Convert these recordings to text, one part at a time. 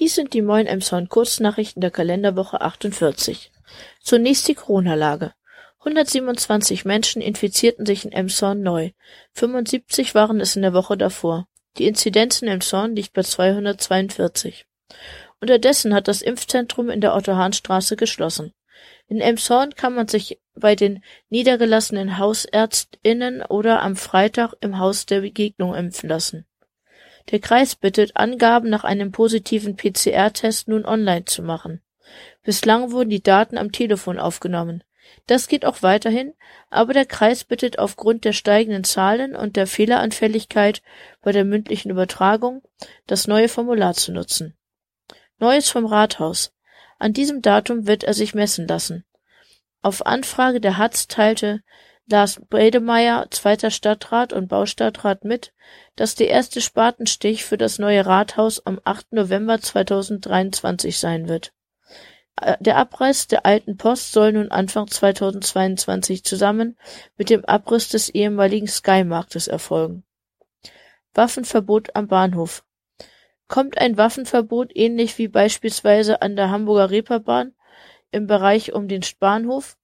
Dies sind die Moin Emshorn Kurznachrichten der Kalenderwoche 48. Zunächst die Corona-Lage. 127 Menschen infizierten sich in Emshorn neu, 75 waren es in der Woche davor. Die Inzidenz in Emshorn liegt bei 242. Unterdessen hat das Impfzentrum in der Otto-Hahn-Straße geschlossen. In Emshorn kann man sich bei den niedergelassenen HausärztInnen oder am Freitag im Haus der Begegnung impfen lassen. Der Kreis bittet, Angaben nach einem positiven PCR-Test nun online zu machen. Bislang wurden die Daten am Telefon aufgenommen. Das geht auch weiterhin, aber der Kreis bittet aufgrund der steigenden Zahlen und der Fehleranfälligkeit bei der mündlichen Übertragung, das neue Formular zu nutzen. Neues vom Rathaus. An diesem Datum wird er sich messen lassen. Auf Anfrage der Hatz teilte Lars Bredemeier, zweiter Stadtrat und Baustadtrat mit, dass der erste Spatenstich für das neue Rathaus am 8. November 2023 sein wird. Äh, der Abriss der alten Post soll nun Anfang 2022 zusammen mit dem Abriss des ehemaligen Sky-Marktes erfolgen. Waffenverbot am Bahnhof. Kommt ein Waffenverbot ähnlich wie beispielsweise an der Hamburger Reeperbahn im Bereich um den Bahnhof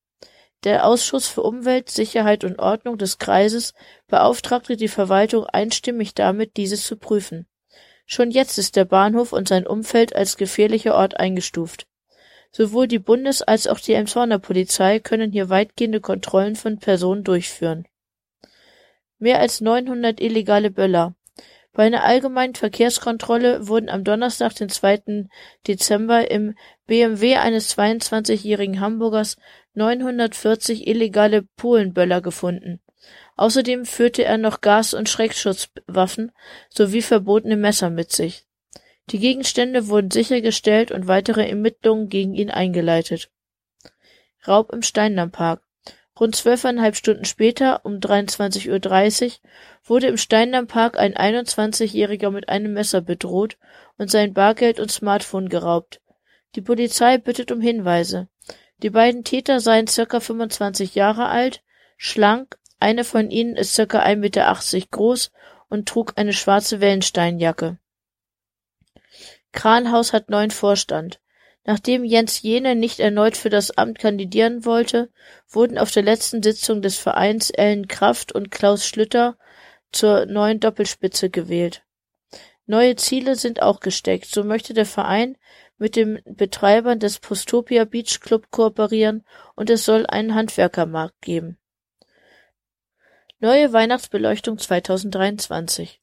der Ausschuss für Umwelt, Sicherheit und Ordnung des Kreises beauftragte die Verwaltung einstimmig damit, dieses zu prüfen. Schon jetzt ist der Bahnhof und sein Umfeld als gefährlicher Ort eingestuft. Sowohl die Bundes- als auch die Emshorner Polizei können hier weitgehende Kontrollen von Personen durchführen. Mehr als 900 illegale Böller. Bei einer allgemeinen Verkehrskontrolle wurden am Donnerstag, den 2. Dezember, im BMW eines 22-jährigen Hamburgers 940 illegale Polenböller gefunden. Außerdem führte er noch Gas- und Schreckschusswaffen sowie verbotene Messer mit sich. Die Gegenstände wurden sichergestellt und weitere Ermittlungen gegen ihn eingeleitet. Raub im Steindammpark Rund zwölfeinhalb Stunden später, um 23.30 Uhr, wurde im Steindammpark ein 21-Jähriger mit einem Messer bedroht und sein Bargeld und Smartphone geraubt. Die Polizei bittet um Hinweise. Die beiden Täter seien circa 25 Jahre alt, schlank, einer von ihnen ist circa 1,80 Meter groß und trug eine schwarze Wellensteinjacke. Kranhaus hat neuen Vorstand. Nachdem Jens Jene nicht erneut für das Amt kandidieren wollte, wurden auf der letzten Sitzung des Vereins Ellen Kraft und Klaus Schlüter zur neuen Doppelspitze gewählt. Neue Ziele sind auch gesteckt. So möchte der Verein mit den Betreibern des Postopia Beach Club kooperieren und es soll einen Handwerkermarkt geben. Neue Weihnachtsbeleuchtung 2023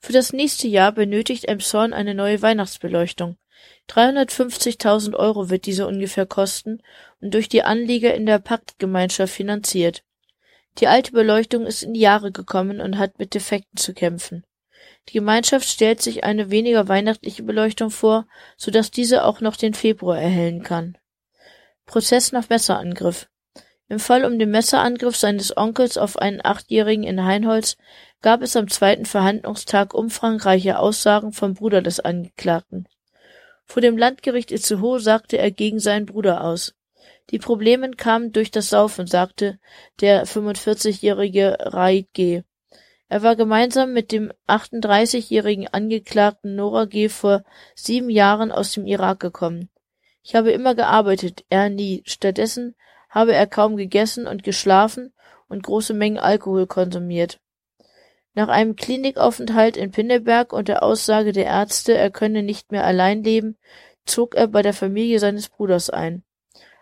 Für das nächste Jahr benötigt Emshorn eine neue Weihnachtsbeleuchtung. 350.000 Euro wird diese ungefähr kosten und durch die Anlieger in der Paktgemeinschaft finanziert. Die alte Beleuchtung ist in die Jahre gekommen und hat mit Defekten zu kämpfen. Die Gemeinschaft stellt sich eine weniger weihnachtliche Beleuchtung vor, so dass diese auch noch den Februar erhellen kann. Prozess nach Messerangriff Im Fall um den Messerangriff seines Onkels auf einen Achtjährigen in Heinholz gab es am zweiten Verhandlungstag umfangreiche Aussagen vom Bruder des Angeklagten. Vor dem Landgericht Itzehoe sagte er gegen seinen Bruder aus. Die Probleme kamen durch das Saufen, sagte der 45-jährige Raid G. Er war gemeinsam mit dem 38-jährigen Angeklagten Nora G. vor sieben Jahren aus dem Irak gekommen. Ich habe immer gearbeitet, er nie. Stattdessen habe er kaum gegessen und geschlafen und große Mengen Alkohol konsumiert. Nach einem Klinikaufenthalt in Pinneberg und der Aussage der Ärzte, er könne nicht mehr allein leben, zog er bei der Familie seines Bruders ein.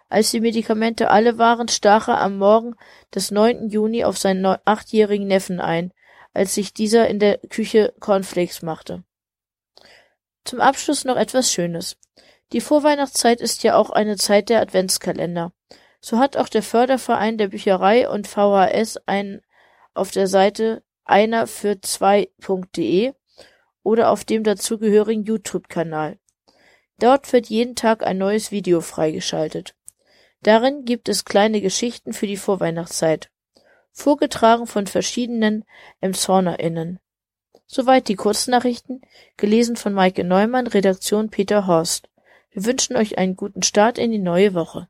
Als die Medikamente alle waren, stach er am Morgen des 9. Juni auf seinen achtjährigen Neffen ein, als sich dieser in der Küche Cornflakes machte. Zum Abschluss noch etwas Schönes. Die Vorweihnachtszeit ist ja auch eine Zeit der Adventskalender. So hat auch der Förderverein der Bücherei und VHS einen auf der Seite einer für zwei.de oder auf dem dazugehörigen YouTube-Kanal. Dort wird jeden Tag ein neues Video freigeschaltet. Darin gibt es kleine Geschichten für die Vorweihnachtszeit, vorgetragen von verschiedenen EmshornerInnen. Soweit die Kurznachrichten, gelesen von Maike Neumann, Redaktion Peter Horst. Wir wünschen euch einen guten Start in die neue Woche.